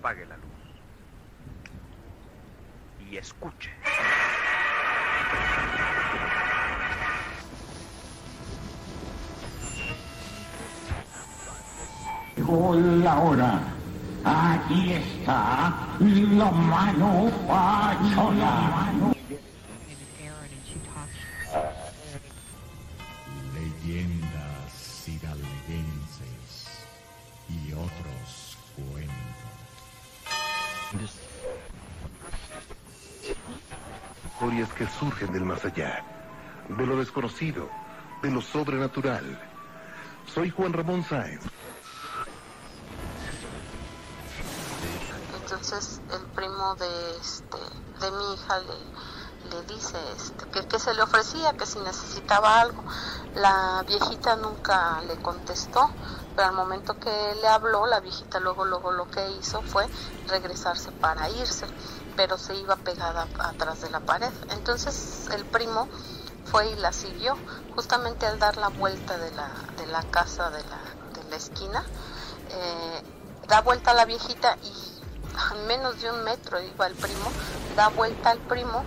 Apague la luz y escuche. Llegó la hora. Aquí está la mano mano. Allá, de lo desconocido, de lo sobrenatural. Soy Juan Ramón Sáenz. Entonces el primo de este de mi hija le, le dice este, que, que se le ofrecía, que si necesitaba algo. La viejita nunca le contestó, pero al momento que le habló, la viejita luego, luego lo que hizo fue regresarse para irse, pero se iba pegada atrás de la pared. Entonces el primo fue y la siguió, justamente al dar la vuelta de la, de la casa de la, de la esquina, eh, da vuelta a la viejita y a menos de un metro iba el primo, da vuelta al primo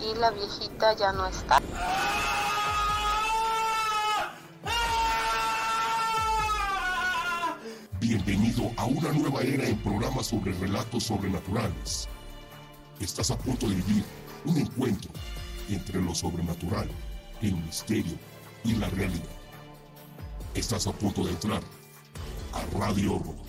y la viejita ya no está. Bienvenido a una nueva era en programas sobre relatos sobrenaturales. Estás a punto de vivir un encuentro entre lo sobrenatural, el misterio y la realidad. Estás a punto de entrar a Radio Rock.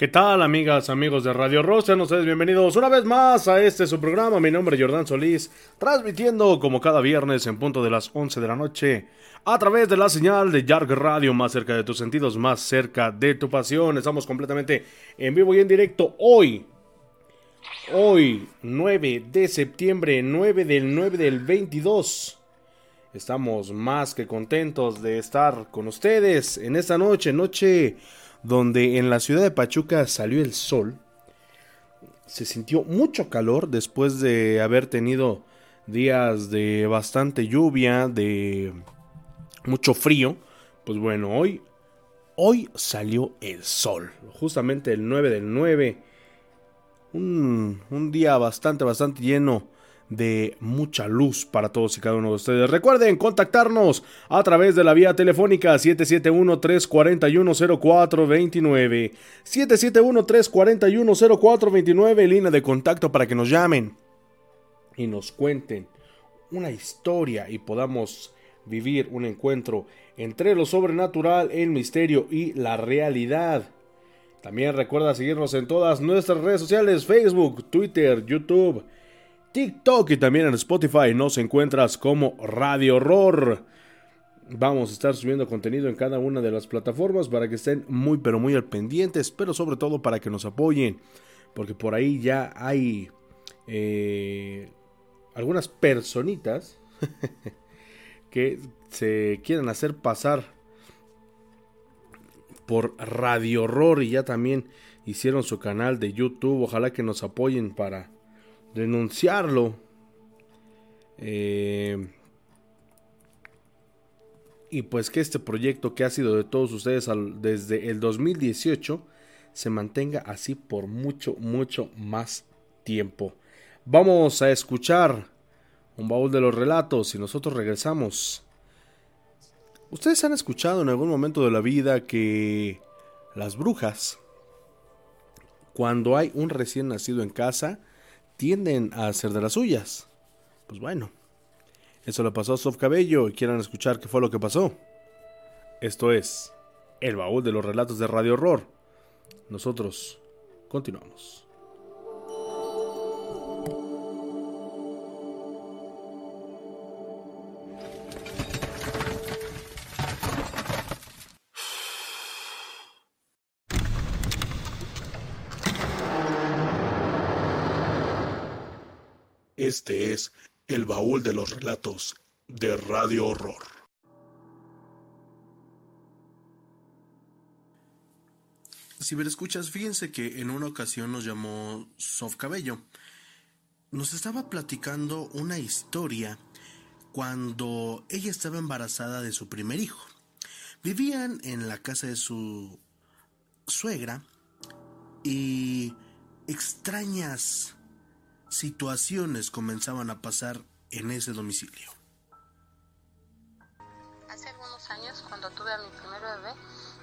¿Qué tal, amigas, amigos de Radio Rosa? ustedes bienvenidos una vez más a este su programa. Mi nombre es Jordán Solís, transmitiendo como cada viernes en punto de las 11 de la noche a través de la señal de Yarg Radio, más cerca de tus sentidos, más cerca de tu pasión. Estamos completamente en vivo y en directo hoy. Hoy, 9 de septiembre, 9 del 9 del 22. Estamos más que contentos de estar con ustedes en esta noche, noche donde en la ciudad de Pachuca salió el sol. Se sintió mucho calor después de haber tenido días de bastante lluvia, de mucho frío. Pues bueno, hoy, hoy salió el sol, justamente el 9 del 9. Un, un día bastante, bastante lleno de mucha luz para todos y cada uno de ustedes. Recuerden contactarnos a través de la vía telefónica 771-341-0429. 771-341-0429, línea de contacto para que nos llamen y nos cuenten una historia y podamos vivir un encuentro entre lo sobrenatural, el misterio y la realidad. También recuerda seguirnos en todas nuestras redes sociales, Facebook, Twitter, YouTube, TikTok y también en Spotify nos encuentras como Radio Horror. Vamos a estar subiendo contenido en cada una de las plataformas para que estén muy pero muy al pendientes, pero sobre todo para que nos apoyen, porque por ahí ya hay eh, algunas personitas que se quieren hacer pasar por Radio Horror y ya también hicieron su canal de YouTube. Ojalá que nos apoyen para denunciarlo. Eh, y pues que este proyecto que ha sido de todos ustedes desde el 2018 se mantenga así por mucho, mucho más tiempo. Vamos a escuchar un baúl de los relatos y nosotros regresamos. Ustedes han escuchado en algún momento de la vida que las brujas, cuando hay un recién nacido en casa, tienden a hacer de las suyas. Pues bueno, eso le pasó a Soft Cabello y quieran escuchar qué fue lo que pasó. Esto es El baúl de los relatos de Radio Horror. Nosotros continuamos. Este es el baúl de los relatos de Radio Horror. Si me escuchas, fíjense que en una ocasión nos llamó Sof Cabello. Nos estaba platicando una historia cuando ella estaba embarazada de su primer hijo. Vivían en la casa de su suegra y extrañas situaciones comenzaban a pasar en ese domicilio. Hace algunos años, cuando tuve a mi primer bebé,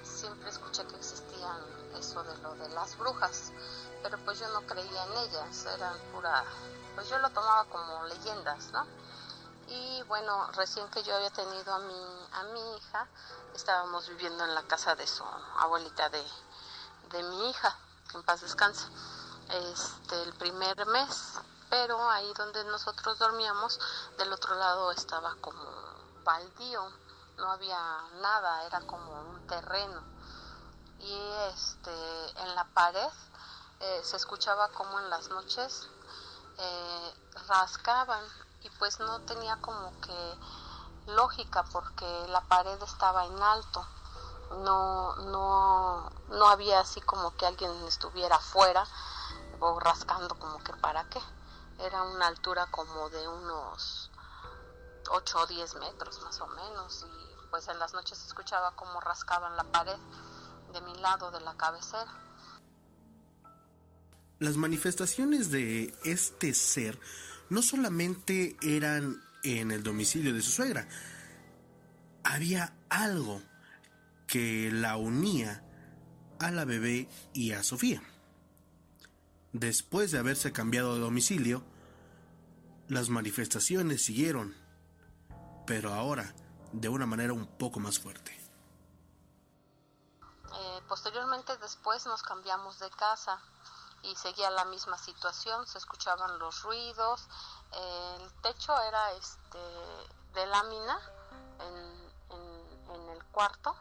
siempre escuché que existían eso de lo de las brujas, pero pues yo no creía en ellas, eran pura, pues yo lo tomaba como leyendas, ¿no? Y bueno, recién que yo había tenido a mi, a mi hija, estábamos viviendo en la casa de su abuelita de, de mi hija, que en paz descanse este, el primer mes, pero ahí donde nosotros dormíamos, del otro lado estaba como baldío, no había nada, era como un terreno. Y este, en la pared eh, se escuchaba como en las noches eh, rascaban y pues no tenía como que lógica porque la pared estaba en alto no no no había así como que alguien estuviera afuera o rascando como que para qué. Era una altura como de unos 8 o 10 metros más o menos y pues en las noches escuchaba como rascaban la pared de mi lado de la cabecera. Las manifestaciones de este ser no solamente eran en el domicilio de su suegra, había algo que la unía a la bebé y a Sofía. Después de haberse cambiado de domicilio, las manifestaciones siguieron, pero ahora de una manera un poco más fuerte. Eh, posteriormente después nos cambiamos de casa y seguía la misma situación, se escuchaban los ruidos, el techo era este de lámina en, el cuarto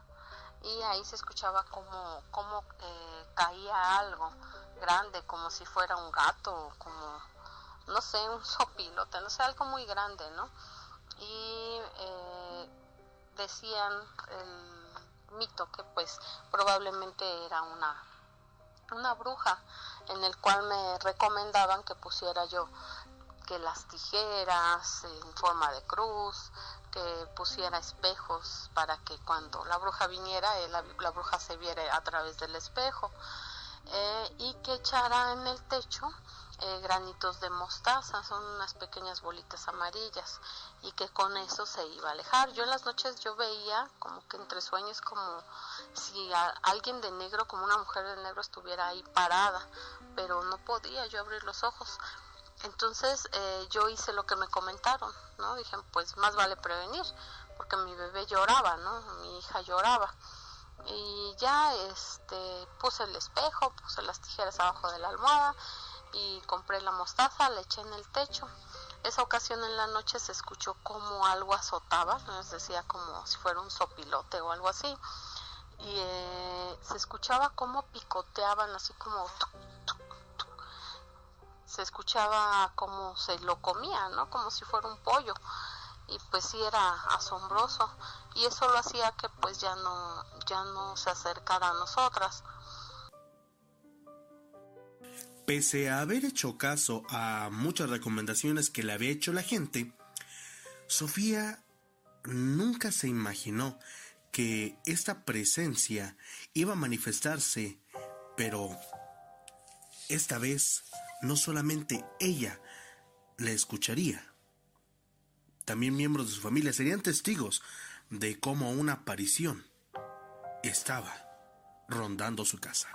y ahí se escuchaba como, como eh, caía algo grande, como si fuera un gato, como, no sé, un sopilote, no sé, algo muy grande, ¿no? Y eh, decían el mito que pues probablemente era una, una bruja, en el cual me recomendaban que pusiera yo que las tijeras en forma de cruz, que pusiera espejos para que cuando la bruja viniera, eh, la, la, bruja se viera a través del espejo. Eh, y que echara en el techo eh, granitos de mostaza, son unas pequeñas bolitas amarillas y que con eso se iba a alejar. Yo en las noches yo veía como que entre sueños como si alguien de negro, como una mujer de negro estuviera ahí parada, pero no podía yo abrir los ojos. Entonces eh, yo hice lo que me comentaron, ¿no? Dije, pues más vale prevenir, porque mi bebé lloraba, ¿no? Mi hija lloraba. Y ya este puse el espejo, puse las tijeras abajo de la almohada y compré la mostaza, le eché en el techo. Esa ocasión en la noche se escuchó como algo azotaba, nos decía como si fuera un sopilote o algo así. Y eh, se escuchaba como picoteaban, así como se escuchaba como se lo comía, ¿no? Como si fuera un pollo. Y pues sí era asombroso. Y eso lo hacía que pues ya no, ya no se acercara a nosotras. Pese a haber hecho caso a muchas recomendaciones que le había hecho la gente, Sofía nunca se imaginó que esta presencia iba a manifestarse, pero esta vez no solamente ella la escucharía, también miembros de su familia serían testigos de cómo una aparición estaba rondando su casa.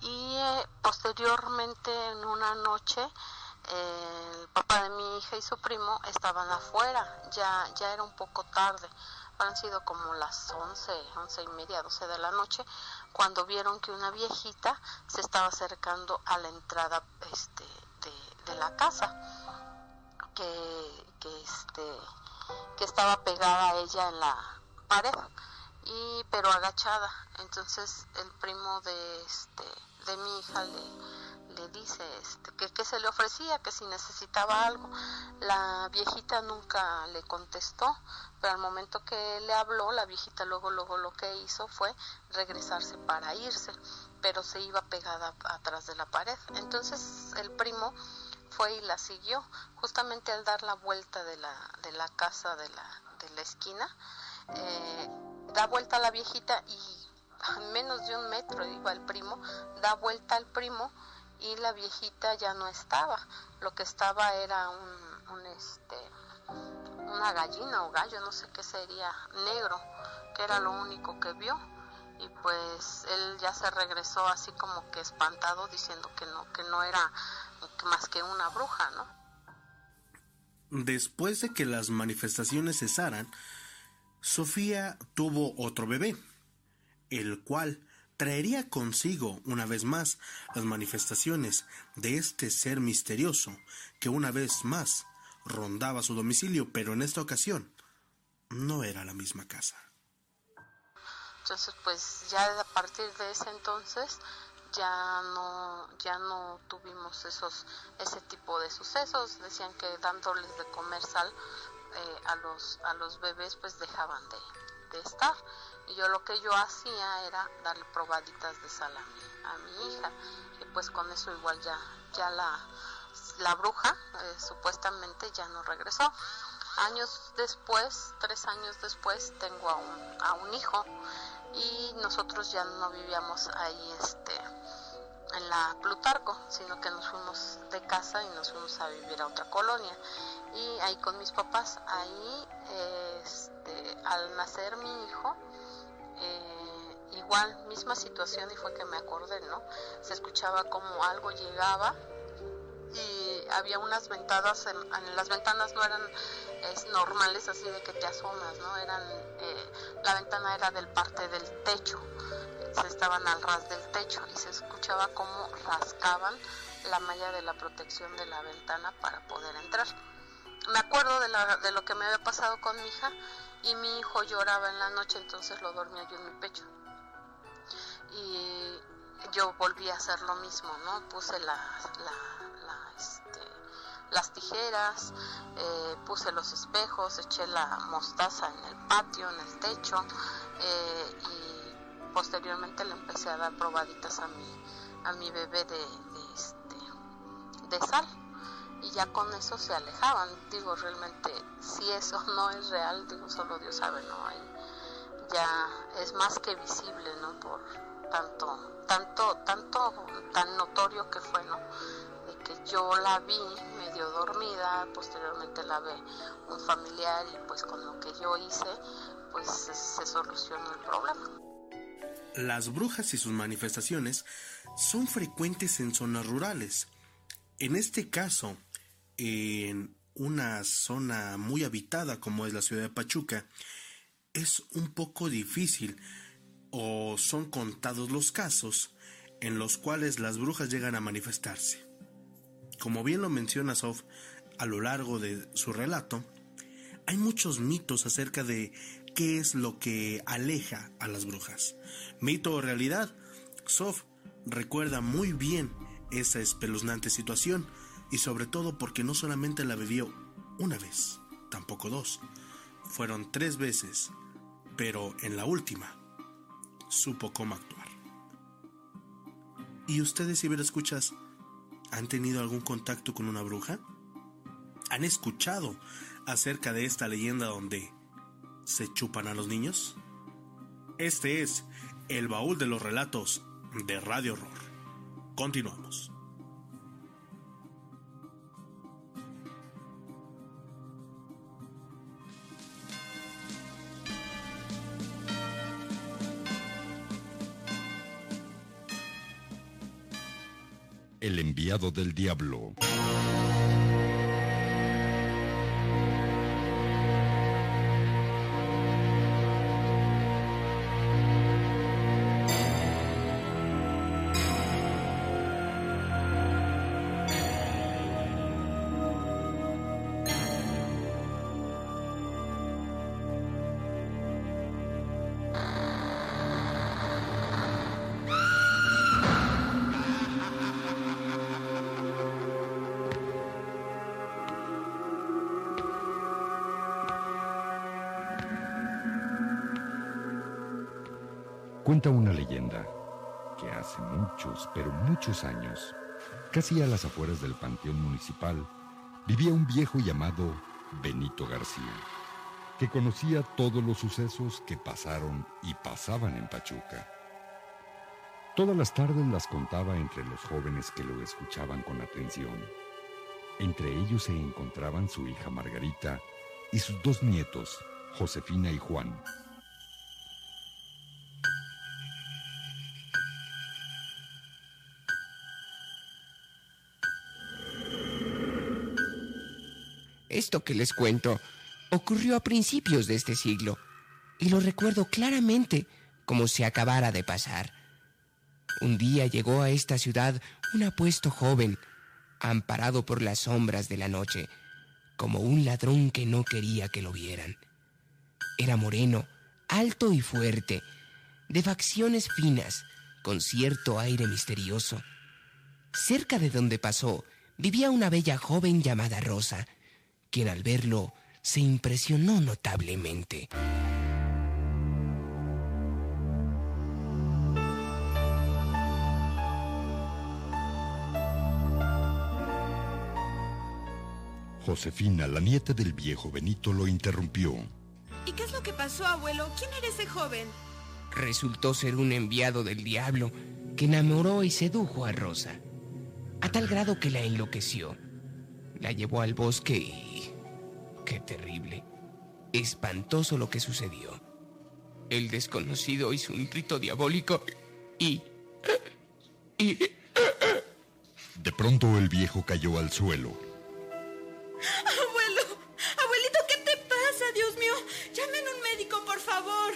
Y eh, posteriormente en una noche el papá de mi hija y su primo estaban afuera, ya, ya era un poco tarde, han sido como las 11, 11 y media, 12 de la noche, cuando vieron que una viejita se estaba acercando a la entrada este, de, la casa, que, que, este, que estaba pegada a ella en la pared, y, pero agachada. Entonces el primo de este de mi hija le, le dice este, que, que se le ofrecía, que si necesitaba algo. La viejita nunca le contestó, pero al momento que le habló, la viejita luego, luego lo que hizo fue regresarse para irse, pero se iba pegada atrás de la pared. Entonces el primo fue y la siguió, justamente al dar la vuelta de la, de la casa de la, de la esquina, eh, da vuelta a la viejita y a menos de un metro, iba el primo, da vuelta al primo y la viejita ya no estaba. Lo que estaba era un, este, una gallina o gallo, no sé qué sería, negro, que era lo único que vio. Y pues él ya se regresó así como que espantado diciendo que no, que no era más que una bruja, ¿no? Después de que las manifestaciones cesaran, Sofía tuvo otro bebé, el cual traería consigo una vez más las manifestaciones de este ser misterioso que una vez más rondaba su domicilio, pero en esta ocasión no era la misma casa. Entonces, pues ya a partir de ese entonces ya no ya no tuvimos esos ese tipo de sucesos. Decían que dándoles de comer sal eh, a los a los bebés pues dejaban de, de estar. Y yo lo que yo hacía era darle probaditas de sal a mi, a mi hija. Y pues con eso igual ya ya la, la bruja eh, supuestamente ya no regresó. Años después tres años después tengo a un, a un hijo. Y nosotros ya no vivíamos ahí este en la Plutarco, sino que nos fuimos de casa y nos fuimos a vivir a otra colonia. Y ahí con mis papás, ahí este, al nacer mi hijo, eh, igual, misma situación y fue que me acordé, ¿no? Se escuchaba como algo llegaba y había unas ventanas, en, las ventanas no eran normales así de que te asomas, ¿no? Eran, eh, la ventana era del parte del techo, se estaban al ras del techo y se escuchaba como rascaban la malla de la protección de la ventana para poder entrar. Me acuerdo de, la, de lo que me había pasado con mi hija y mi hijo lloraba en la noche, entonces lo dormía yo en mi pecho. Y yo volví a hacer lo mismo, ¿no? Puse la, este, las tijeras, eh, puse los espejos, eché la mostaza en el patio, en el techo eh, y posteriormente le empecé a dar probaditas a mi, a mi bebé de, de, este, de sal y ya con eso se alejaban. Digo, realmente, si eso no es real, digo, solo Dios sabe, ¿no? Ahí ya es más que visible, ¿no? Por tanto, tanto, tanto, tan notorio que fue, ¿no? De que yo la vi medio dormida, posteriormente la ve un familiar y pues con lo que yo hice, pues se, se solucionó el problema. Las brujas y sus manifestaciones son frecuentes en zonas rurales. En este caso, en una zona muy habitada como es la ciudad de Pachuca, es un poco difícil o son contados los casos en los cuales las brujas llegan a manifestarse. Como bien lo menciona Sof a lo largo de su relato, hay muchos mitos acerca de qué es lo que aleja a las brujas. Mito o realidad, Sof recuerda muy bien esa espeluznante situación y sobre todo porque no solamente la vivió una vez, tampoco dos, fueron tres veces, pero en la última supo cómo actuar. ¿Y ustedes, si escuchas, han tenido algún contacto con una bruja? ¿Han escuchado acerca de esta leyenda donde se chupan a los niños? Este es el baúl de los relatos de Radio Horror. Continuamos. El enviado del diablo. Cuenta una leyenda que hace muchos, pero muchos años, casi a las afueras del panteón municipal, vivía un viejo llamado Benito García, que conocía todos los sucesos que pasaron y pasaban en Pachuca. Todas las tardes las contaba entre los jóvenes que lo escuchaban con atención. Entre ellos se encontraban su hija Margarita y sus dos nietos, Josefina y Juan. Esto que les cuento ocurrió a principios de este siglo y lo recuerdo claramente como si acabara de pasar. Un día llegó a esta ciudad un apuesto joven, amparado por las sombras de la noche, como un ladrón que no quería que lo vieran. Era moreno, alto y fuerte, de facciones finas, con cierto aire misterioso. Cerca de donde pasó vivía una bella joven llamada Rosa, quien al verlo se impresionó notablemente. Josefina, la nieta del viejo Benito, lo interrumpió. ¿Y qué es lo que pasó, abuelo? ¿Quién era ese joven? Resultó ser un enviado del diablo que enamoró y sedujo a Rosa, a tal grado que la enloqueció. La llevó al bosque y Qué terrible. Espantoso lo que sucedió. El desconocido hizo un rito diabólico y... y... De pronto el viejo cayó al suelo. Abuelo, abuelito, ¿qué te pasa? Dios mío, llamen un médico, por favor.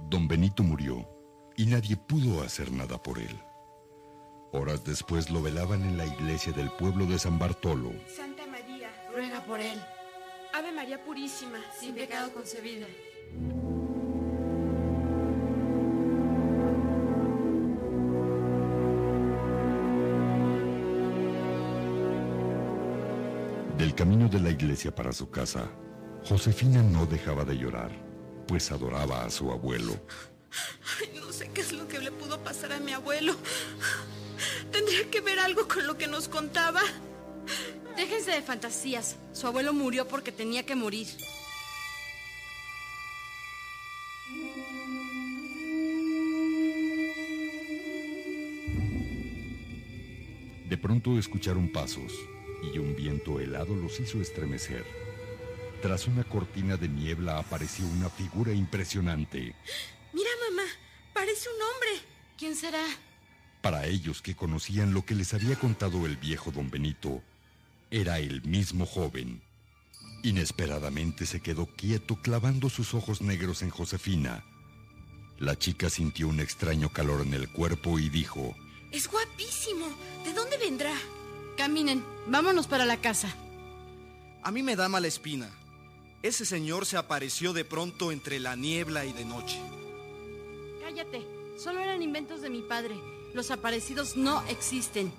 Don Benito murió y nadie pudo hacer nada por él. Horas después lo velaban en la iglesia del pueblo de San Bartolo. Santa María, ruega por él. Ave María Purísima, sin, pecado concebida. Del camino de la iglesia para su casa, Josefina no dejaba de llorar, pues adoraba a su abuelo. Sé qué es lo que le pudo pasar a mi abuelo. Tendría que ver algo con lo que nos contaba. Déjense de fantasías. Su abuelo murió porque tenía que morir. De pronto escucharon pasos y un viento helado los hizo estremecer. Tras una cortina de niebla apareció una figura impresionante. Parece un hombre. ¿Quién será? Para ellos que conocían lo que les había contado el viejo don Benito, era el mismo joven. Inesperadamente se quedó quieto clavando sus ojos negros en Josefina. La chica sintió un extraño calor en el cuerpo y dijo, Es guapísimo. ¿De dónde vendrá? Caminen, vámonos para la casa. A mí me da mala espina. Ese señor se apareció de pronto entre la niebla y de noche. Cállate, solo eran inventos de mi padre. Los aparecidos no existen.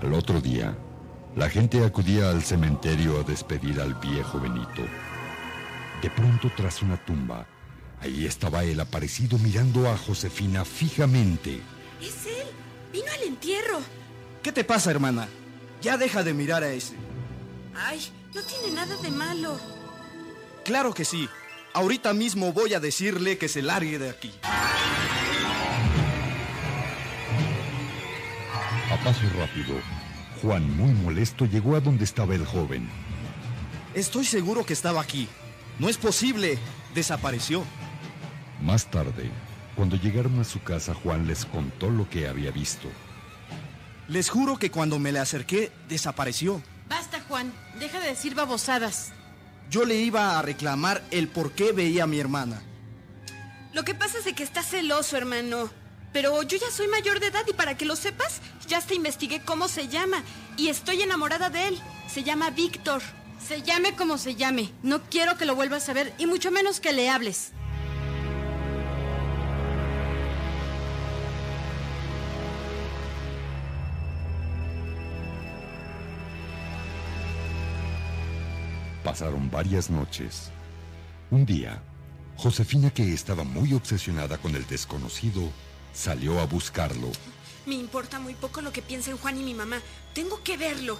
Al otro día, la gente acudía al cementerio a despedir al viejo Benito. De pronto, tras una tumba, ahí estaba el aparecido mirando a Josefina fijamente. Es él. Vino al entierro. ¿Qué te pasa, hermana? Ya deja de mirar a ese. Ay, no tiene nada de malo. Claro que sí. Ahorita mismo voy a decirle que se largue de aquí. A paso rápido, Juan, muy molesto, llegó a donde estaba el joven. Estoy seguro que estaba aquí. No es posible. Desapareció. Más tarde, cuando llegaron a su casa, Juan les contó lo que había visto. Les juro que cuando me le acerqué, desapareció. Basta, Juan. Deja de decir babosadas. Yo le iba a reclamar el por qué veía a mi hermana. Lo que pasa es que está celoso, hermano. Pero yo ya soy mayor de edad y para que lo sepas, ya hasta investigué cómo se llama. Y estoy enamorada de él. Se llama Víctor. Se llame como se llame. No quiero que lo vuelvas a ver y mucho menos que le hables. Pasaron varias noches. Un día, Josefina, que estaba muy obsesionada con el desconocido, salió a buscarlo. Me importa muy poco lo que piensen Juan y mi mamá. Tengo que verlo.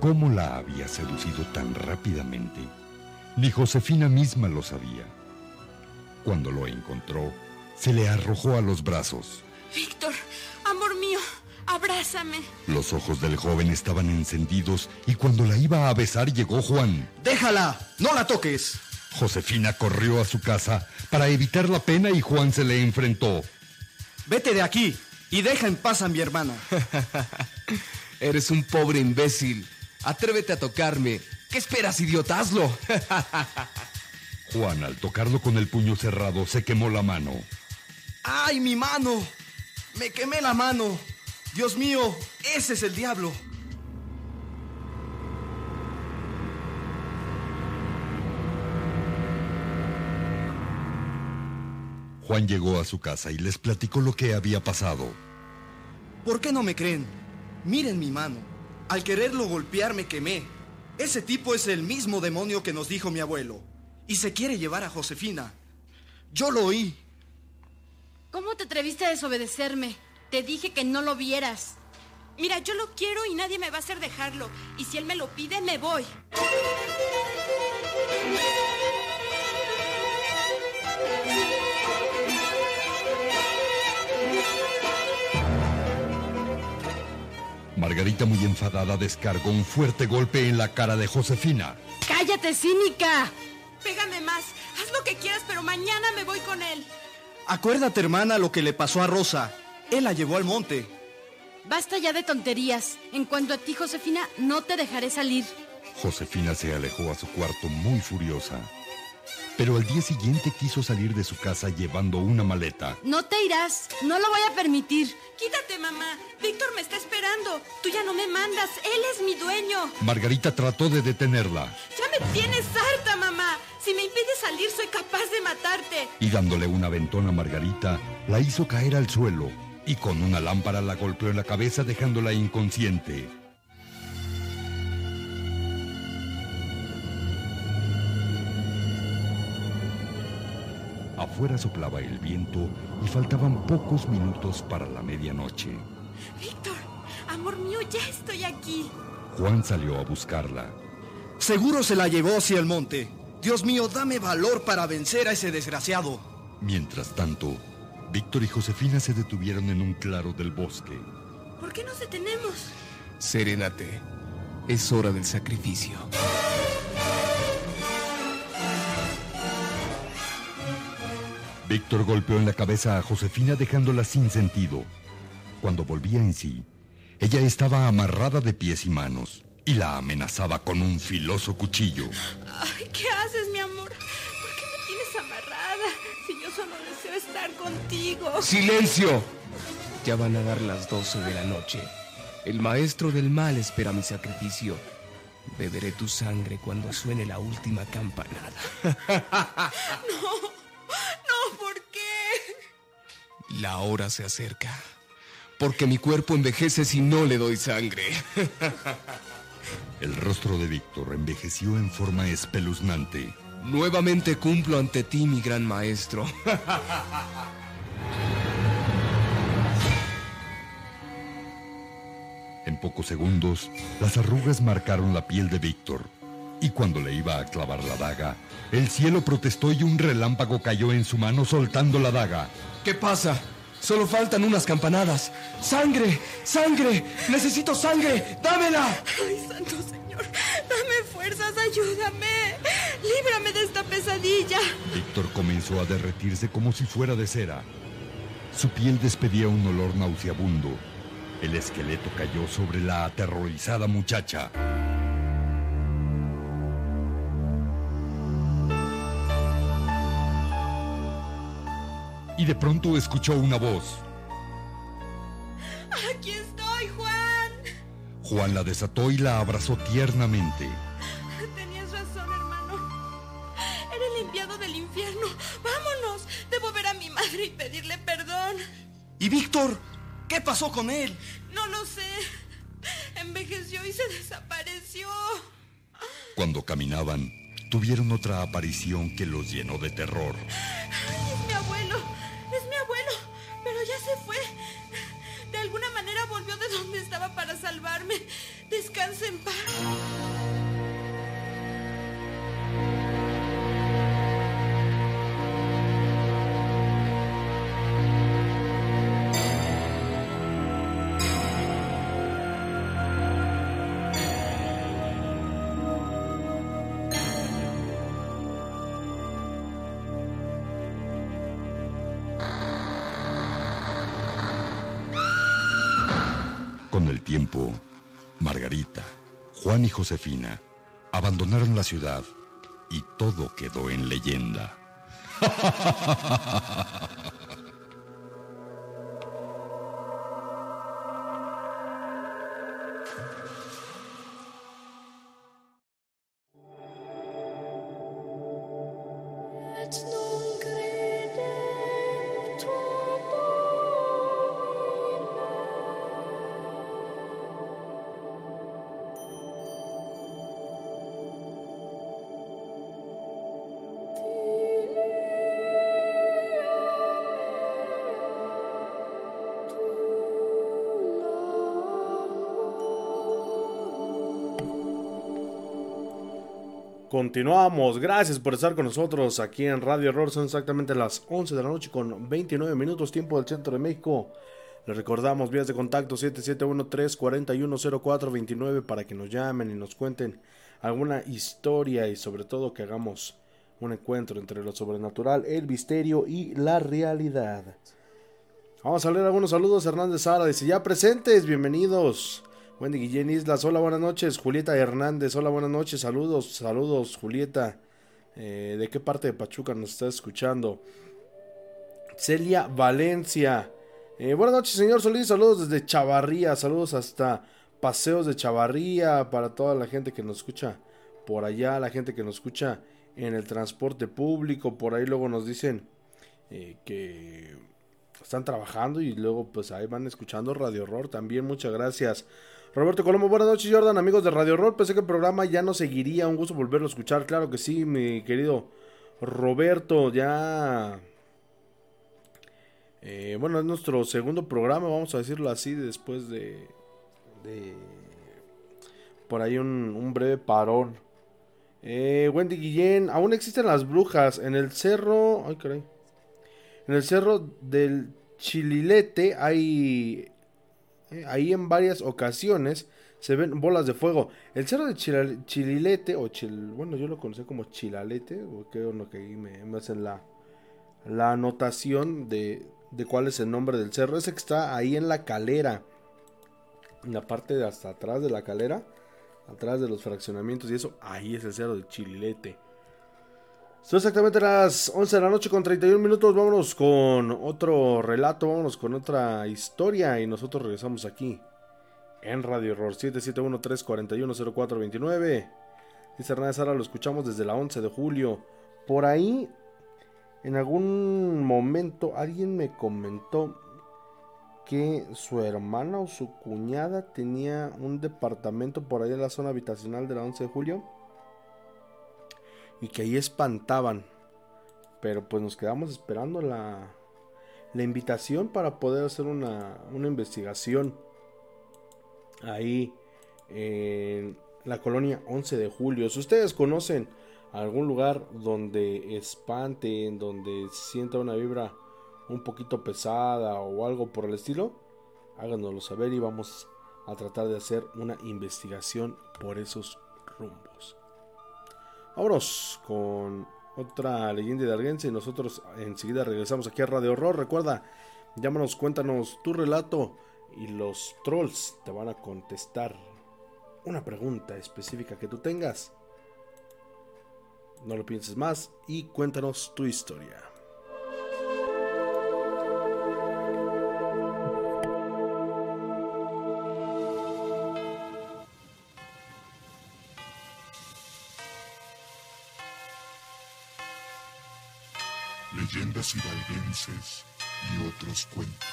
¿Cómo la había seducido tan rápidamente? Ni Josefina misma lo sabía. Cuando lo encontró, se le arrojó a los brazos. Víctor, amor mío, abrázame. Los ojos del joven estaban encendidos y cuando la iba a besar llegó Juan. ¡Déjala! ¡No la toques! Josefina corrió a su casa para evitar la pena y Juan se le enfrentó. Vete de aquí y deja en paz a mi hermana. Eres un pobre imbécil. Atrévete a tocarme. ¿Qué esperas, idiota? Hazlo. Juan, al tocarlo con el puño cerrado, se quemó la mano. ¡Ay, mi mano! Me quemé la mano. Dios mío, ese es el diablo. Juan llegó a su casa y les platicó lo que había pasado. ¿Por qué no me creen? Miren mi mano. Al quererlo golpear me quemé. Ese tipo es el mismo demonio que nos dijo mi abuelo. Y se quiere llevar a Josefina. Yo lo oí. ¿Cómo te atreviste a desobedecerme? Te dije que no lo vieras. Mira, yo lo quiero y nadie me va a hacer dejarlo. Y si él me lo pide, me voy. Margarita, muy enfadada, descargó un fuerte golpe en la cara de Josefina. ¡Cállate, cínica! Pégame más. Haz lo que quieras, pero mañana me voy con él. Acuérdate, hermana, lo que le pasó a Rosa. Él la llevó al monte. Basta ya de tonterías. En cuanto a ti, Josefina, no te dejaré salir. Josefina se alejó a su cuarto muy furiosa. Pero al día siguiente quiso salir de su casa llevando una maleta. No te irás. No lo voy a permitir. Quítate, mamá. Víctor me está esperando. Tú ya no me mandas. Él es mi dueño. Margarita trató de detenerla. Ya me tienes harta, mamá. Si me impides salir, soy capaz de matarte. Y dándole un aventón a Margarita, la hizo caer al suelo y con una lámpara la golpeó en la cabeza dejándola inconsciente. Afuera soplaba el viento y faltaban pocos minutos para la medianoche. Víctor, amor mío, ya estoy aquí. Juan salió a buscarla. Seguro se la llevó hacia el monte. Dios mío, dame valor para vencer a ese desgraciado. Mientras tanto, Víctor y Josefina se detuvieron en un claro del bosque. ¿Por qué nos detenemos? Serénate. Es hora del sacrificio. Víctor golpeó en la cabeza a Josefina dejándola sin sentido. Cuando volvía en sí, ella estaba amarrada de pies y manos y la amenazaba con un filoso cuchillo. Ay, ¿qué haces, mi amor? ¿Por qué me tienes amarrada? Si yo solo deseo estar contigo. ¡Silencio! Ya van a dar las 12 de la noche. El maestro del mal espera mi sacrificio. Beberé tu sangre cuando suene la última campanada. No, no, ¿por qué? La hora se acerca. Porque mi cuerpo envejece si no le doy sangre. El rostro de Víctor envejeció en forma espeluznante. Nuevamente cumplo ante ti, mi gran maestro. En pocos segundos, las arrugas marcaron la piel de Víctor. Y cuando le iba a clavar la daga, el cielo protestó y un relámpago cayó en su mano soltando la daga. ¿Qué pasa? Solo faltan unas campanadas. ¡Sangre! ¡Sangre! ¡Necesito sangre! ¡Dámela! Ay, santo señor, dame fuerzas, ayúdame. Líbrame de esta pesadilla. Víctor comenzó a derretirse como si fuera de cera. Su piel despedía un olor nauseabundo. El esqueleto cayó sobre la aterrorizada muchacha. De pronto escuchó una voz. Aquí estoy, Juan. Juan la desató y la abrazó tiernamente. Tenías razón, hermano. Era el enviado del infierno. Vámonos. Debo ver a mi madre y pedirle perdón. ¿Y Víctor? ¿Qué pasó con él? No lo sé. Envejeció y se desapareció. Cuando caminaban, tuvieron otra aparición que los llenó de terror. Salvarme. Descanse en paz. Juan y Josefina abandonaron la ciudad y todo quedó en leyenda. Continuamos, gracias por estar con nosotros aquí en Radio Horror. Son exactamente las 11 de la noche con 29 minutos tiempo del centro de México. Les recordamos vías de contacto 771-341-0429 para que nos llamen y nos cuenten alguna historia y sobre todo que hagamos un encuentro entre lo sobrenatural, el misterio y la realidad. Vamos a leer algunos saludos. Hernández Sara dice ya presentes, bienvenidos. Wendy Guillén Islas, hola, buenas noches. Julieta Hernández, hola, buenas noches. Saludos, saludos, Julieta. Eh, ¿De qué parte de Pachuca nos está escuchando? Celia Valencia. Eh, buenas noches, señor Solís. Saludos desde Chavarría. Saludos hasta Paseos de Chavarría. Para toda la gente que nos escucha por allá, la gente que nos escucha en el transporte público. Por ahí luego nos dicen eh, que están trabajando y luego pues ahí van escuchando Radio Horror. También muchas gracias. Roberto Colombo, buenas noches Jordan, amigos de Radio Horror. Pensé que el programa ya no seguiría, un gusto volverlo a escuchar. Claro que sí, mi querido Roberto, ya... Eh, bueno, es nuestro segundo programa, vamos a decirlo así, después de... de por ahí un, un breve parón. Eh, Wendy Guillén, aún existen las brujas en el cerro... Ay, caray. En el cerro del Chililete hay ahí en varias ocasiones se ven bolas de fuego. El cerro de Chililete, o bueno, yo lo conocí como Chilalete, o que, que ahí me, me hacen la, la anotación de, de cuál es el nombre del cerro. Ese que está ahí en la calera, en la parte de hasta atrás de la calera, atrás de los fraccionamientos y eso, ahí es el cerro de Chililete. Son exactamente las 11 de la noche con 31 minutos. Vámonos con otro relato, vámonos con otra historia y nosotros regresamos aquí en Radio Error 771-341-0429. Dice Hernández Sara, lo escuchamos desde la 11 de julio. Por ahí, en algún momento, alguien me comentó que su hermana o su cuñada tenía un departamento por ahí en la zona habitacional de la 11 de julio y que ahí espantaban. Pero pues nos quedamos esperando la, la invitación para poder hacer una, una investigación ahí en la colonia 11 de julio. Si ustedes conocen algún lugar donde espanten, donde sienta una vibra un poquito pesada o algo por el estilo, háganoslo saber y vamos a tratar de hacer una investigación por esos rumbos. Vámonos con otra leyenda de Arguense y nosotros enseguida regresamos aquí a Radio Horror. Recuerda, llámanos, cuéntanos tu relato y los trolls te van a contestar una pregunta específica que tú tengas. No lo pienses más y cuéntanos tu historia. Hidalguenses y otros cuentos.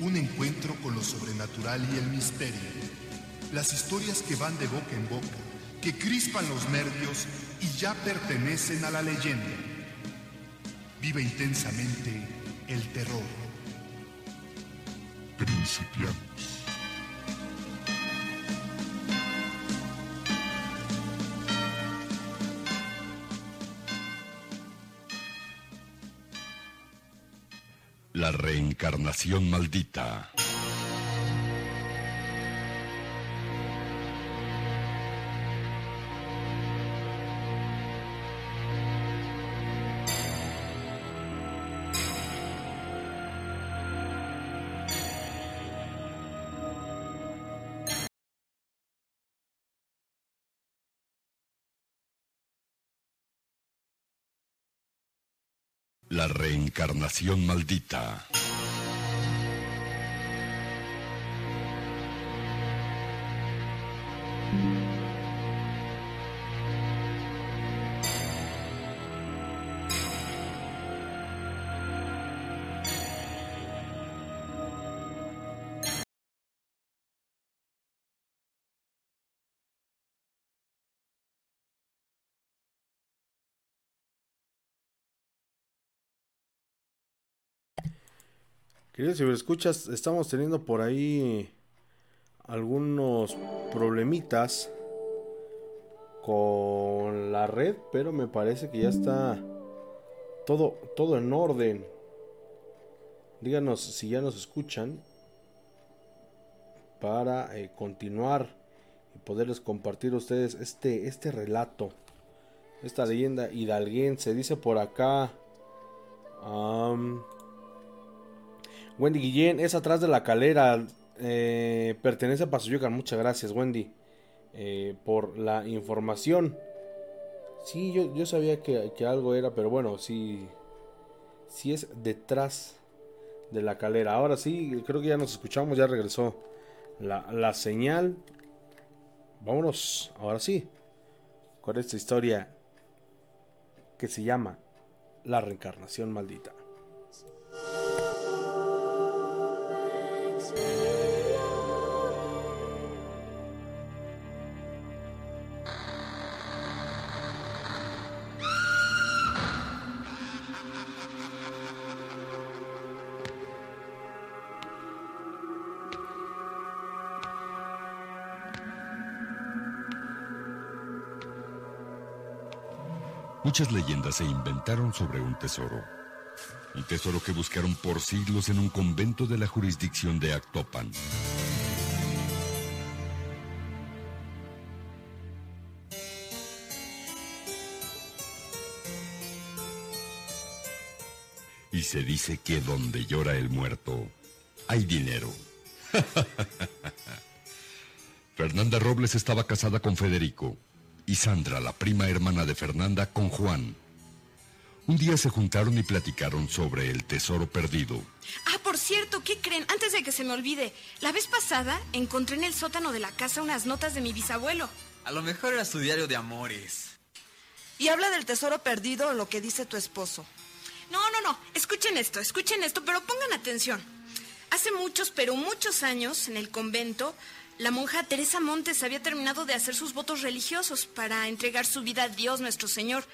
Un encuentro con lo sobrenatural y el misterio. Las historias que van de boca en boca, que crispan los nervios y ya pertenecen a la leyenda. Vive intensamente el terror. Principiamos. Maldita. La reencarnación maldita. Queridos escuchas, estamos teniendo por ahí algunos problemitas con la red, pero me parece que ya está todo, todo en orden. Díganos si ya nos escuchan para eh, continuar y poderles compartir a ustedes este, este relato, esta leyenda hidalguense. Dice por acá. Wendy Guillén es atrás de la calera. Eh, pertenece a Pasoyucan. Muchas gracias, Wendy, eh, por la información. Sí, yo, yo sabía que, algo era, pero bueno, sí, sí es detrás de la calera. Ahora sí, creo que ya nos escuchamos, ya regresó la, la señal. Vámonos, ahora sí, con esta historia que se llama La reencarnación maldita. Muchas leyendas se inventaron sobre un tesoro. Un tesoro que buscaron por siglos en un convento de la jurisdicción de Actopan. Y se dice que donde llora el muerto, hay dinero. Fernanda Robles estaba casada con Federico y Sandra, la prima hermana de Fernanda, con Juan. Un día se juntaron y platicaron sobre el tesoro perdido. Ah, por cierto, ¿qué creen? Antes de que se me olvide, la vez pasada encontré en el sótano de la casa unas notas de mi bisabuelo. A lo mejor era su diario de amores. Y habla del tesoro perdido o lo que dice tu esposo. No, no, no. Escuchen esto, escuchen esto, pero pongan atención. Hace muchos, pero muchos años, en el convento, la monja Teresa Montes había terminado de hacer sus votos religiosos para entregar su vida a Dios nuestro Señor.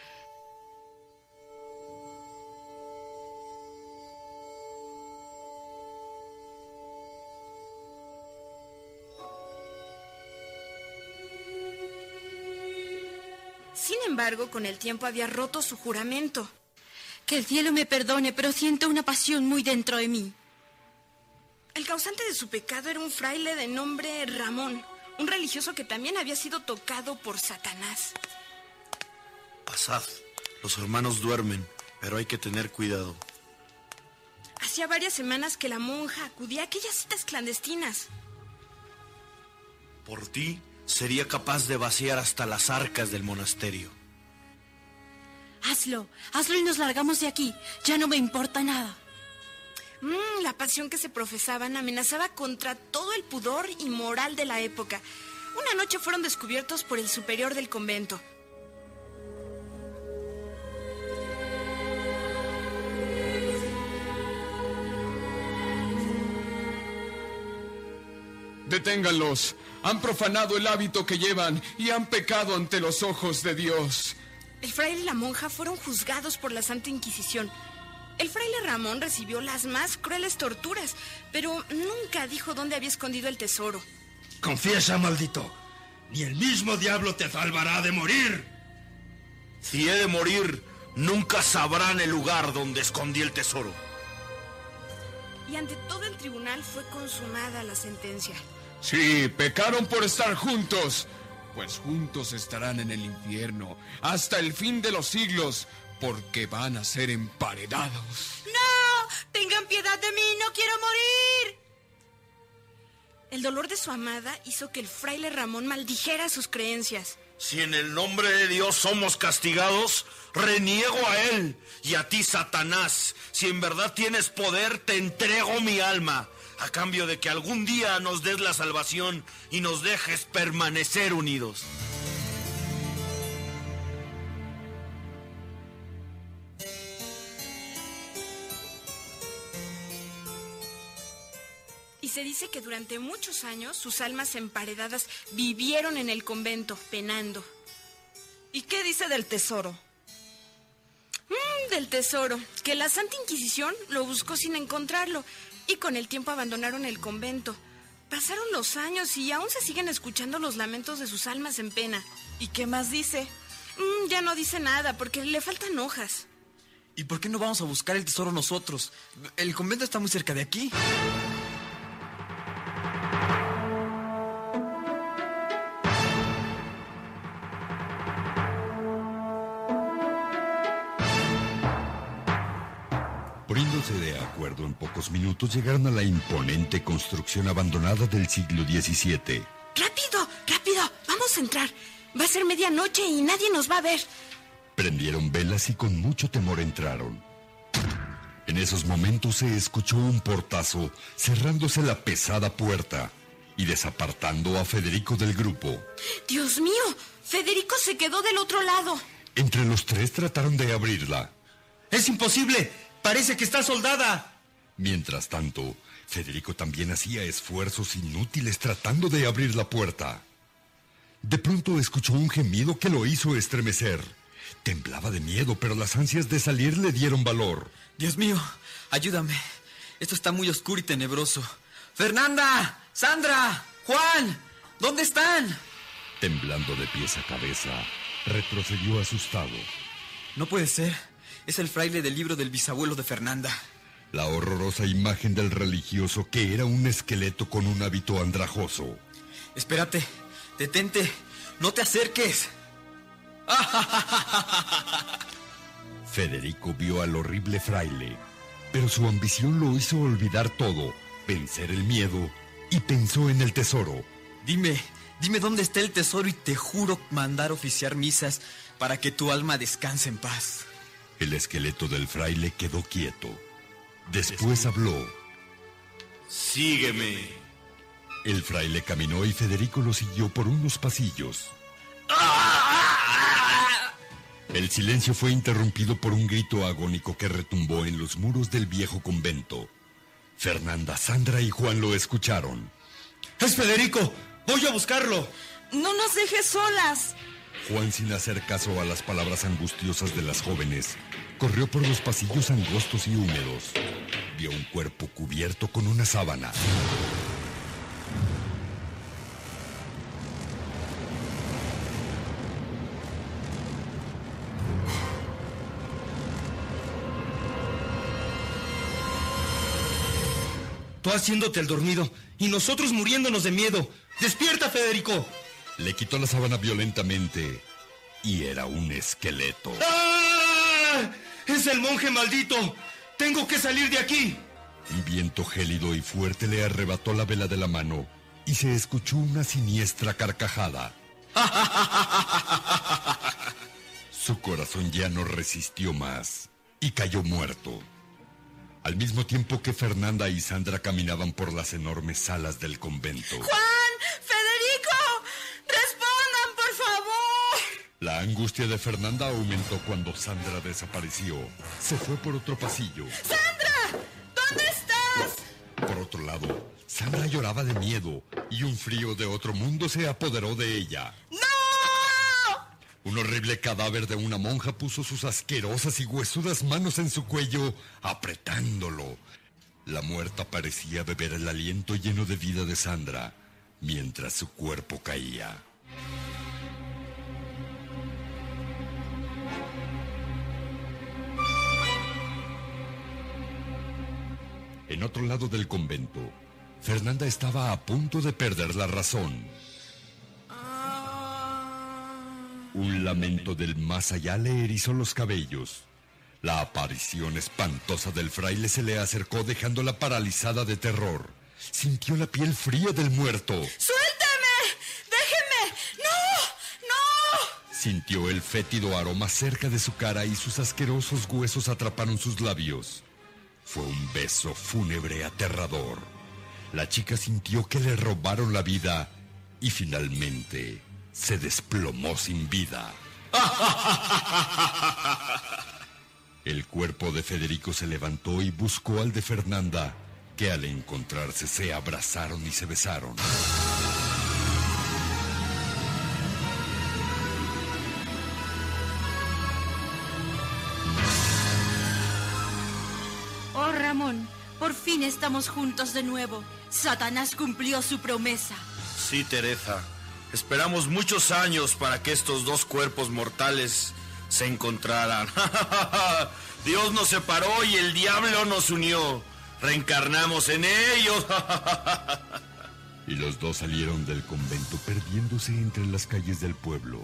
Sin embargo, con el tiempo había roto su juramento. Que el cielo me perdone, pero siento una pasión muy dentro de mí. El causante de su pecado era un fraile de nombre Ramón, un religioso que también había sido tocado por Satanás. Pasad, los hermanos duermen, pero hay que tener cuidado. Hacía varias semanas que la monja acudía a aquellas citas clandestinas. Por ti sería capaz de vaciar hasta las arcas del monasterio. Hazlo, hazlo y nos largamos de aquí. Ya no me importa nada. Mm, la pasión que se profesaban amenazaba contra todo el pudor y moral de la época. Una noche fueron descubiertos por el superior del convento. Deténganlos. Han profanado el hábito que llevan y han pecado ante los ojos de Dios. El fraile y la monja fueron juzgados por la Santa Inquisición. El fraile Ramón recibió las más crueles torturas, pero nunca dijo dónde había escondido el tesoro. Confiesa, maldito. Ni el mismo diablo te salvará de morir. Si he de morir, nunca sabrán el lugar donde escondí el tesoro. Y ante todo el tribunal fue consumada la sentencia. Sí, pecaron por estar juntos, pues juntos estarán en el infierno hasta el fin de los siglos, porque van a ser emparedados. ¡No! ¡Tengan piedad de mí! ¡No quiero morir! El dolor de su amada hizo que el fraile Ramón maldijera sus creencias. Si en el nombre de Dios somos castigados, reniego a Él y a ti, Satanás. Si en verdad tienes poder, te entrego mi alma, a cambio de que algún día nos des la salvación y nos dejes permanecer unidos. Se dice que durante muchos años sus almas emparedadas vivieron en el convento, penando. ¿Y qué dice del tesoro? Mm, del tesoro, que la Santa Inquisición lo buscó sin encontrarlo y con el tiempo abandonaron el convento. Pasaron los años y aún se siguen escuchando los lamentos de sus almas en pena. ¿Y qué más dice? Mm, ya no dice nada porque le faltan hojas. ¿Y por qué no vamos a buscar el tesoro nosotros? El convento está muy cerca de aquí. Acuerdo en pocos minutos, llegaron a la imponente construcción abandonada del siglo XVII. ¡Rápido! ¡Rápido! Vamos a entrar. Va a ser medianoche y nadie nos va a ver. Prendieron velas y con mucho temor entraron. En esos momentos se escuchó un portazo cerrándose la pesada puerta y desapartando a Federico del grupo. Dios mío, Federico se quedó del otro lado. Entre los tres trataron de abrirla. ¡Es imposible! Parece que está soldada. Mientras tanto, Federico también hacía esfuerzos inútiles tratando de abrir la puerta. De pronto escuchó un gemido que lo hizo estremecer. Temblaba de miedo, pero las ansias de salir le dieron valor. Dios mío, ayúdame. Esto está muy oscuro y tenebroso. Fernanda, Sandra, Juan, ¿dónde están? Temblando de pies a cabeza, retrocedió asustado. No puede ser. Es el fraile del libro del bisabuelo de Fernanda. La horrorosa imagen del religioso que era un esqueleto con un hábito andrajoso. Espérate, detente, no te acerques. Federico vio al horrible fraile, pero su ambición lo hizo olvidar todo, vencer el miedo y pensó en el tesoro. Dime, dime dónde está el tesoro y te juro mandar oficiar misas para que tu alma descanse en paz. El esqueleto del fraile quedó quieto. Después habló. Sígueme. El fraile caminó y Federico lo siguió por unos pasillos. El silencio fue interrumpido por un grito agónico que retumbó en los muros del viejo convento. Fernanda, Sandra y Juan lo escucharon. ¡Es Federico! ¡Voy a buscarlo! ¡No nos dejes solas! Juan, sin hacer caso a las palabras angustiosas de las jóvenes, corrió por los pasillos angostos y húmedos. Vio un cuerpo cubierto con una sábana. Tú haciéndote el dormido y nosotros muriéndonos de miedo. ¡Despierta, Federico! Le quitó la sábana violentamente y era un esqueleto. ¡Ah! ¡Es el monje maldito! ¡Tengo que salir de aquí! Un viento gélido y fuerte le arrebató la vela de la mano y se escuchó una siniestra carcajada. Su corazón ya no resistió más y cayó muerto. Al mismo tiempo que Fernanda y Sandra caminaban por las enormes salas del convento. ¡Juan! ¡Federico! ¡Respondan, por favor! La angustia de Fernanda aumentó cuando Sandra desapareció. Se fue por otro pasillo. ¡Sandra! ¿Dónde estás? Por otro lado, Sandra lloraba de miedo y un frío de otro mundo se apoderó de ella. ¡No! Un horrible cadáver de una monja puso sus asquerosas y huesudas manos en su cuello, apretándolo. La muerta parecía beber el aliento lleno de vida de Sandra, mientras su cuerpo caía. En otro lado del convento, Fernanda estaba a punto de perder la razón. Un lamento del más allá le erizó los cabellos. La aparición espantosa del fraile se le acercó dejándola paralizada de terror. Sintió la piel fría del muerto. ¡Suéltame! ¡Déjeme! ¡No! ¡No! Sintió el fétido aroma cerca de su cara y sus asquerosos huesos atraparon sus labios. Fue un beso fúnebre aterrador. La chica sintió que le robaron la vida y finalmente se desplomó sin vida. El cuerpo de Federico se levantó y buscó al de Fernanda, que al encontrarse se abrazaron y se besaron. Fin estamos juntos de nuevo. Satanás cumplió su promesa. Sí, Teresa. Esperamos muchos años para que estos dos cuerpos mortales se encontraran. Dios nos separó y el diablo nos unió. Reencarnamos en ellos. Y los dos salieron del convento perdiéndose entre las calles del pueblo.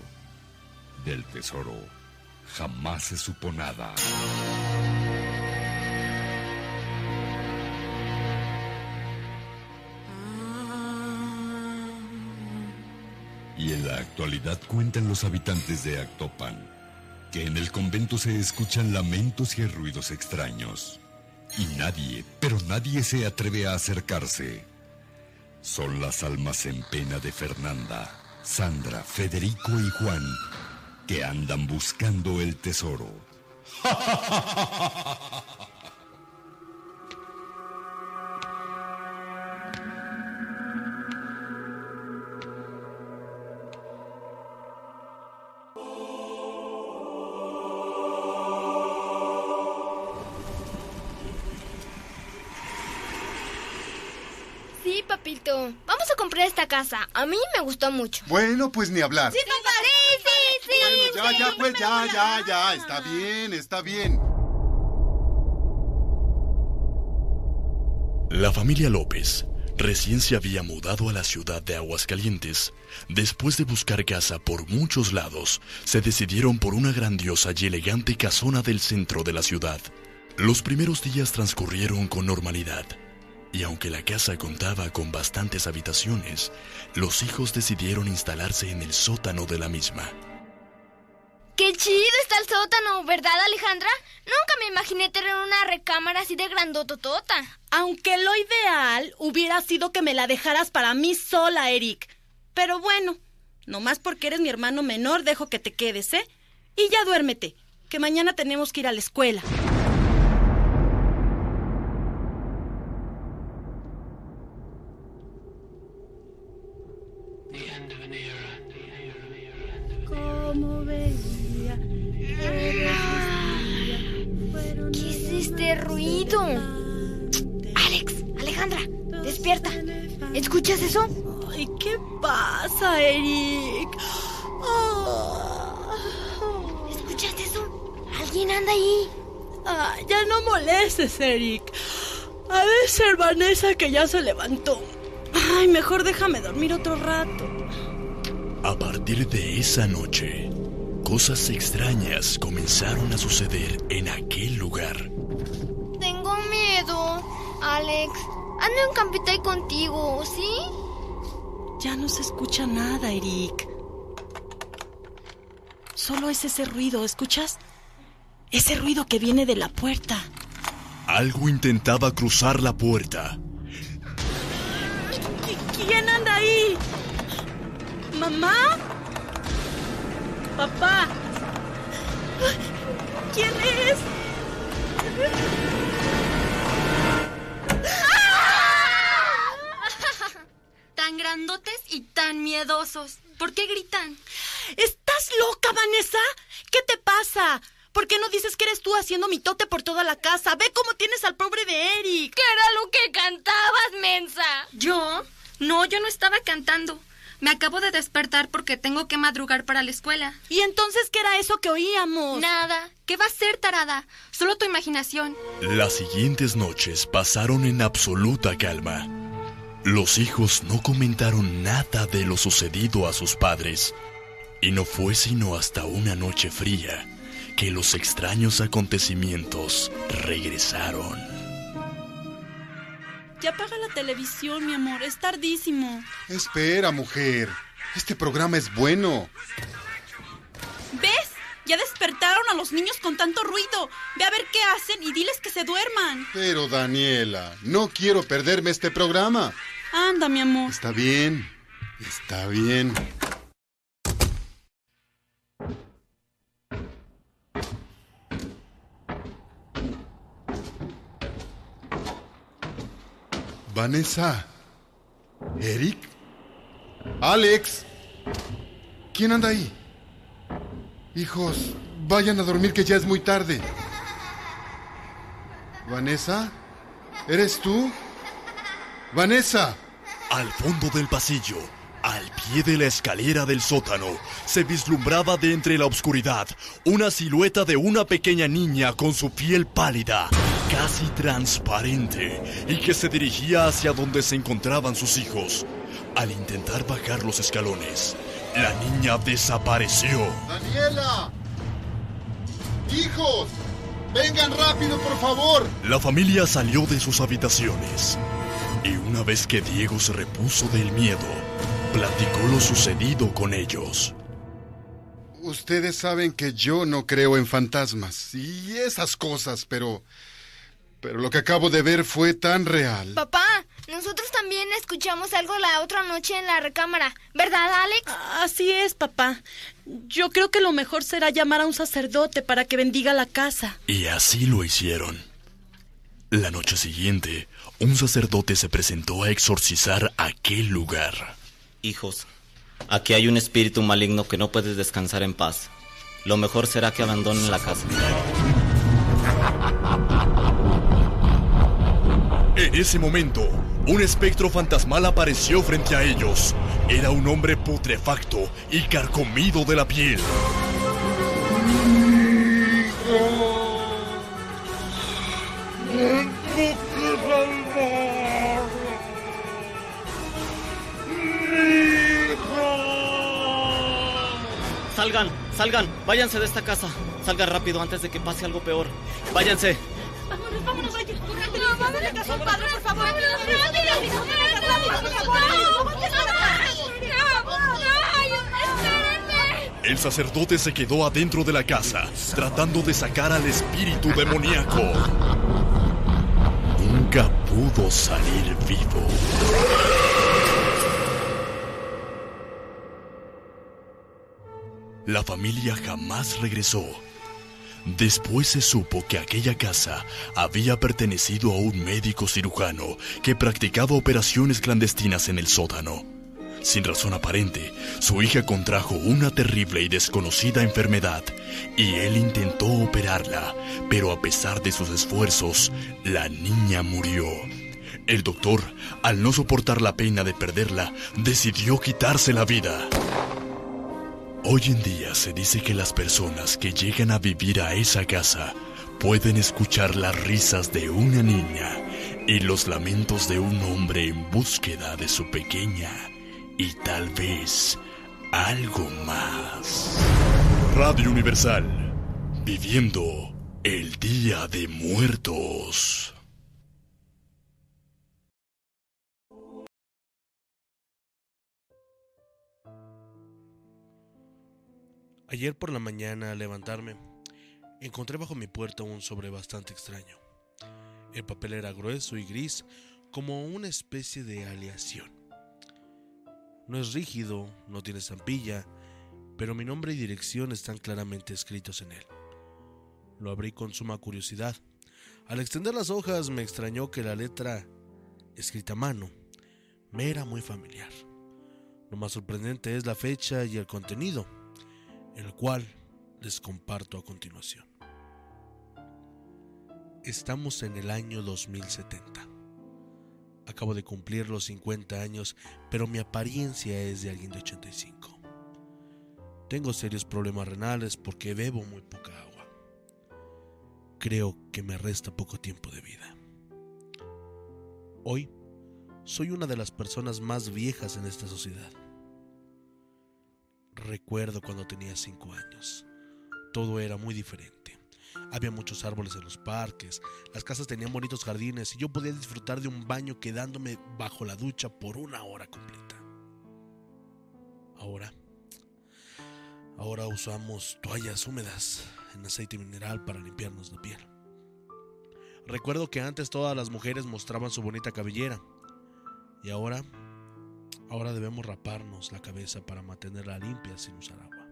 Del tesoro jamás se supo nada. Y en la actualidad cuentan los habitantes de Actopan que en el convento se escuchan lamentos y ruidos extraños. Y nadie, pero nadie se atreve a acercarse. Son las almas en pena de Fernanda, Sandra, Federico y Juan que andan buscando el tesoro. Esta casa. A mí me gustó mucho. Bueno, pues ni hablar. Sí, papá. Sí, sí, sí. Ya, ya, pues, ya, ya, ya. Está bien, está bien. La familia López recién se había mudado a la ciudad de Aguascalientes. Después de buscar casa por muchos lados, se decidieron por una grandiosa y elegante casona del centro de la ciudad. Los primeros días transcurrieron con normalidad, y aunque la casa contaba con bastantes habitaciones, los hijos decidieron instalarse en el sótano de la misma. Qué chido está el sótano, ¿verdad, Alejandra? Nunca me imaginé tener una recámara así de grandototota. Aunque lo ideal hubiera sido que me la dejaras para mí sola, Eric. Pero bueno, nomás porque eres mi hermano menor, dejo que te quedes, ¿eh? Y ya duérmete, que mañana tenemos que ir a la escuela. ¿Cómo veía? ¿Qué es este ruido? Alex, Alejandra, despierta. ¿Escuchas eso? Ay, ¿qué pasa, Eric? Ah. ¿Escuchaste eso? ¿Alguien anda ahí? Ah, ya no molestes, Eric. Ha de ser Vanessa que ya se levantó. Ay, mejor déjame dormir otro rato. A partir de esa noche, cosas extrañas comenzaron a suceder en aquel lugar. Tengo miedo. Alex, ando en Campitay contigo, ¿sí? Ya no se escucha nada, Eric. Solo es ese ruido, ¿escuchas? Ese ruido que viene de la puerta. Algo intentaba cruzar la puerta. ¿Quién anda ahí? ¿Mamá? ¿Papá? ¿Quién es? Tan grandotes y tan miedosos. ¿Por qué gritan? ¿Estás loca, Vanessa? ¿Qué te pasa? ¿Por qué no dices que eres tú haciendo mitote por toda la casa? Ve cómo tienes al pobre de Eric. ¿Qué era lo que cantabas, mensa? ¿Yo? No, yo no estaba cantando. Me acabo de despertar porque tengo que madrugar para la escuela. ¿Y entonces qué era eso que oíamos? Nada. ¿Qué va a ser, tarada? Solo tu imaginación. Las siguientes noches pasaron en absoluta calma. Los hijos no comentaron nada de lo sucedido a sus padres. Y no fue sino hasta una noche fría que los extraños acontecimientos regresaron. Ya apaga la televisión, mi amor. Es tardísimo. Espera, mujer. Este programa es bueno. ¿Ves? Ya despertaron a los niños con tanto ruido. Ve a ver qué hacen y diles que se duerman. Pero, Daniela, no quiero perderme este programa. Anda, mi amor. Está bien. Está bien. Vanessa. Eric. Alex. ¿Quién anda ahí? Hijos, vayan a dormir que ya es muy tarde. Vanessa. ¿Eres tú? Vanessa. Al fondo del pasillo, al pie de la escalera del sótano, se vislumbraba de entre la oscuridad una silueta de una pequeña niña con su piel pálida, casi transparente, y que se dirigía hacia donde se encontraban sus hijos. Al intentar bajar los escalones, la niña desapareció. Daniela. Hijos. Vengan rápido, por favor. La familia salió de sus habitaciones. Y una vez que Diego se repuso del miedo, platicó lo sucedido con ellos. Ustedes saben que yo no creo en fantasmas y esas cosas, pero... Pero lo que acabo de ver fue tan real. Papá, nosotros también escuchamos algo la otra noche en la recámara, ¿verdad, Alex? Así es, papá. Yo creo que lo mejor será llamar a un sacerdote para que bendiga la casa. Y así lo hicieron. La noche siguiente, un sacerdote se presentó a exorcizar aquel lugar. Hijos, aquí hay un espíritu maligno que no puede descansar en paz. Lo mejor será que abandonen la casa. En ese momento, un espectro fantasmal apareció frente a ellos. Era un hombre putrefacto y carcomido de la piel. Salgan, salgan, váyanse de esta casa. Salgan rápido antes de que pase algo peor. Váyanse. Vámonos, vámonos, vaya. No, vamos a casa, padre, por favor. El sacerdote se quedó adentro de la casa, tratando de sacar al espíritu demoníaco. Nunca pudo salir vivo. La familia jamás regresó. Después se supo que aquella casa había pertenecido a un médico cirujano que practicaba operaciones clandestinas en el sótano. Sin razón aparente, su hija contrajo una terrible y desconocida enfermedad y él intentó operarla, pero a pesar de sus esfuerzos, la niña murió. El doctor, al no soportar la pena de perderla, decidió quitarse la vida. Hoy en día se dice que las personas que llegan a vivir a esa casa pueden escuchar las risas de una niña y los lamentos de un hombre en búsqueda de su pequeña y tal vez algo más. Radio Universal, viviendo el Día de Muertos. Ayer por la mañana al levantarme, encontré bajo mi puerta un sobre bastante extraño. El papel era grueso y gris, como una especie de aleación. No es rígido, no tiene estampilla, pero mi nombre y dirección están claramente escritos en él. Lo abrí con suma curiosidad. Al extender las hojas me extrañó que la letra, escrita a mano, me era muy familiar. Lo más sorprendente es la fecha y el contenido el cual les comparto a continuación. Estamos en el año 2070. Acabo de cumplir los 50 años, pero mi apariencia es de alguien de 85. Tengo serios problemas renales porque bebo muy poca agua. Creo que me resta poco tiempo de vida. Hoy soy una de las personas más viejas en esta sociedad. Recuerdo cuando tenía cinco años. Todo era muy diferente. Había muchos árboles en los parques, las casas tenían bonitos jardines y yo podía disfrutar de un baño quedándome bajo la ducha por una hora completa. Ahora, ahora usamos toallas húmedas en aceite mineral para limpiarnos la piel. Recuerdo que antes todas las mujeres mostraban su bonita cabellera y ahora Ahora debemos raparnos la cabeza para mantenerla limpia sin usar agua.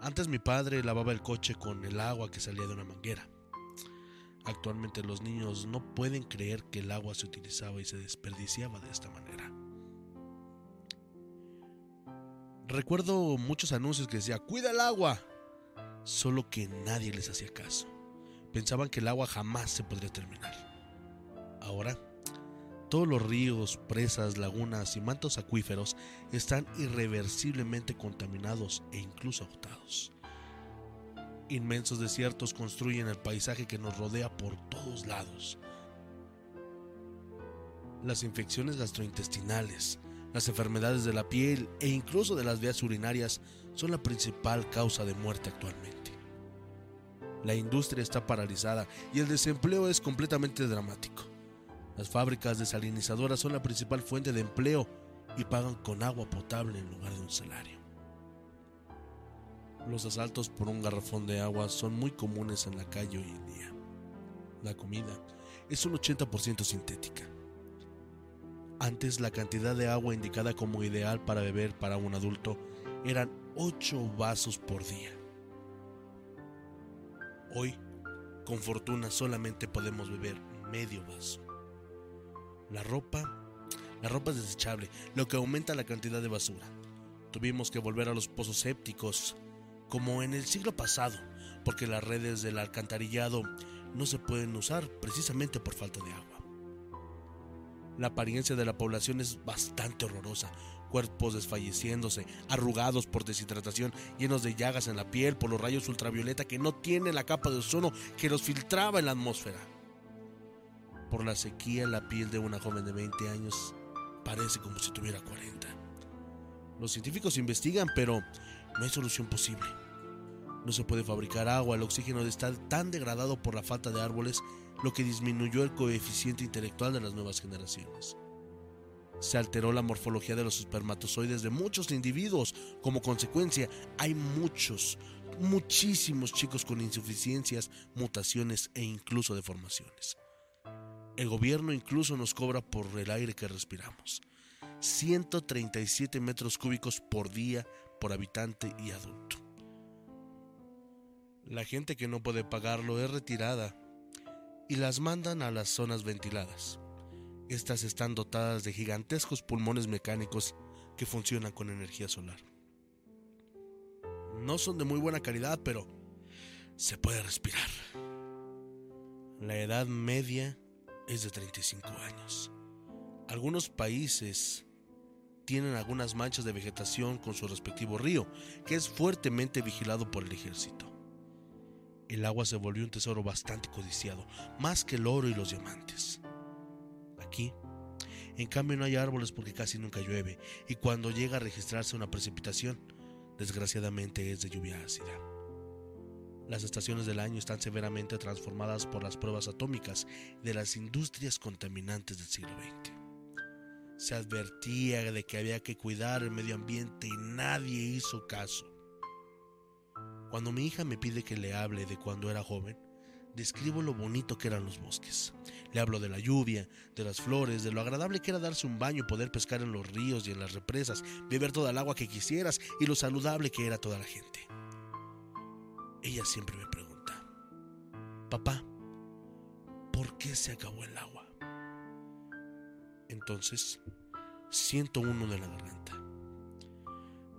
Antes mi padre lavaba el coche con el agua que salía de una manguera. Actualmente los niños no pueden creer que el agua se utilizaba y se desperdiciaba de esta manera. Recuerdo muchos anuncios que decía, cuida el agua, solo que nadie les hacía caso. Pensaban que el agua jamás se podría terminar. Ahora, todos los ríos, presas, lagunas y mantos acuíferos están irreversiblemente contaminados e incluso agotados. Inmensos desiertos construyen el paisaje que nos rodea por todos lados. Las infecciones gastrointestinales, las enfermedades de la piel e incluso de las vías urinarias son la principal causa de muerte actualmente. La industria está paralizada y el desempleo es completamente dramático. Las fábricas desalinizadoras son la principal fuente de empleo y pagan con agua potable en lugar de un salario. Los asaltos por un garrafón de agua son muy comunes en la calle hoy en día. La comida es un 80% sintética. Antes la cantidad de agua indicada como ideal para beber para un adulto eran 8 vasos por día. Hoy, con fortuna, solamente podemos beber medio vaso. La ropa, la ropa es desechable, lo que aumenta la cantidad de basura. Tuvimos que volver a los pozos sépticos, como en el siglo pasado, porque las redes del alcantarillado no se pueden usar precisamente por falta de agua. La apariencia de la población es bastante horrorosa. cuerpos desfalleciéndose, arrugados por deshidratación, llenos de llagas en la piel por los rayos ultravioleta que no tienen la capa de ozono que los filtraba en la atmósfera. Por la sequía, la piel de una joven de 20 años parece como si tuviera 40. Los científicos investigan, pero no hay solución posible. No se puede fabricar agua, el oxígeno está tan degradado por la falta de árboles, lo que disminuyó el coeficiente intelectual de las nuevas generaciones. Se alteró la morfología de los espermatozoides de muchos individuos. Como consecuencia, hay muchos, muchísimos chicos con insuficiencias, mutaciones e incluso deformaciones. El gobierno incluso nos cobra por el aire que respiramos. 137 metros cúbicos por día por habitante y adulto. La gente que no puede pagarlo es retirada y las mandan a las zonas ventiladas. Estas están dotadas de gigantescos pulmones mecánicos que funcionan con energía solar. No son de muy buena calidad, pero se puede respirar. La edad media es de 35 años. Algunos países tienen algunas manchas de vegetación con su respectivo río, que es fuertemente vigilado por el ejército. El agua se volvió un tesoro bastante codiciado, más que el oro y los diamantes. Aquí, en cambio, no hay árboles porque casi nunca llueve, y cuando llega a registrarse una precipitación, desgraciadamente es de lluvia ácida. Las estaciones del año están severamente transformadas por las pruebas atómicas de las industrias contaminantes del siglo XX. Se advertía de que había que cuidar el medio ambiente y nadie hizo caso. Cuando mi hija me pide que le hable de cuando era joven, describo lo bonito que eran los bosques. Le hablo de la lluvia, de las flores, de lo agradable que era darse un baño, poder pescar en los ríos y en las represas, beber toda el agua que quisieras y lo saludable que era toda la gente. Ella siempre me pregunta, papá, ¿por qué se acabó el agua? Entonces, siento uno de la garganta.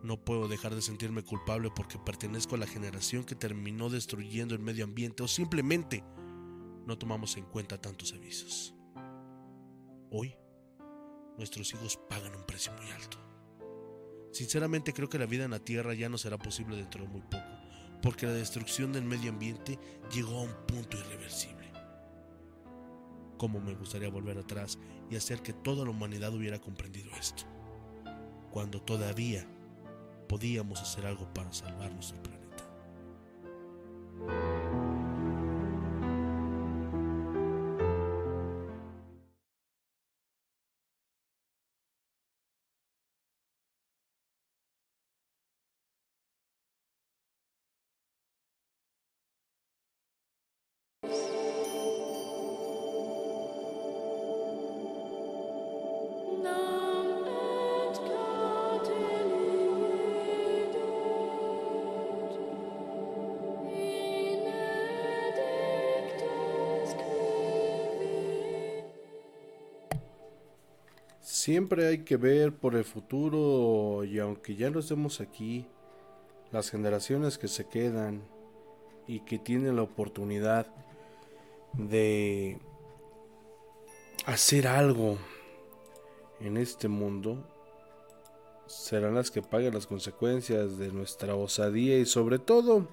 No puedo dejar de sentirme culpable porque pertenezco a la generación que terminó destruyendo el medio ambiente o simplemente no tomamos en cuenta tantos avisos. Hoy, nuestros hijos pagan un precio muy alto. Sinceramente creo que la vida en la Tierra ya no será posible dentro de muy poco, porque la destrucción del medio ambiente llegó a un punto irreversible. Cómo me gustaría volver atrás y hacer que toda la humanidad hubiera comprendido esto, cuando todavía podíamos hacer algo para salvar nuestro planeta. Siempre hay que ver por el futuro y aunque ya no estemos aquí, las generaciones que se quedan y que tienen la oportunidad de hacer algo en este mundo serán las que paguen las consecuencias de nuestra osadía y sobre todo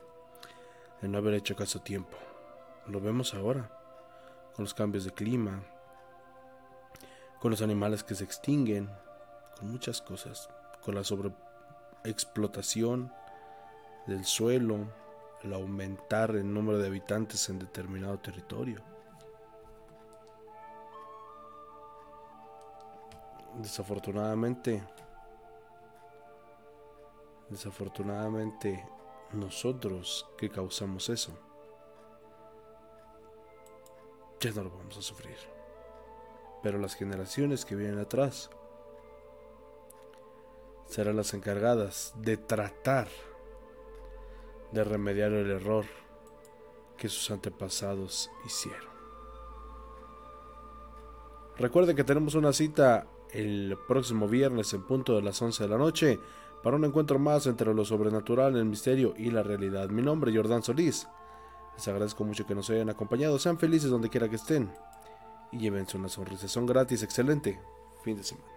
de no haber hecho caso a tiempo. Lo vemos ahora con los cambios de clima, con los animales que se extinguen, con muchas cosas, con la sobreexplotación del suelo, el aumentar el número de habitantes en determinado territorio. Desafortunadamente, desafortunadamente nosotros que causamos eso, ya no lo vamos a sufrir pero las generaciones que vienen atrás serán las encargadas de tratar de remediar el error que sus antepasados hicieron. Recuerden que tenemos una cita el próximo viernes en punto de las 11 de la noche para un encuentro más entre lo sobrenatural, el misterio y la realidad. Mi nombre es Jordán Solís. Les agradezco mucho que nos hayan acompañado. Sean felices donde quiera que estén y llévense una sonrisa. Son gratis, excelente fin de semana.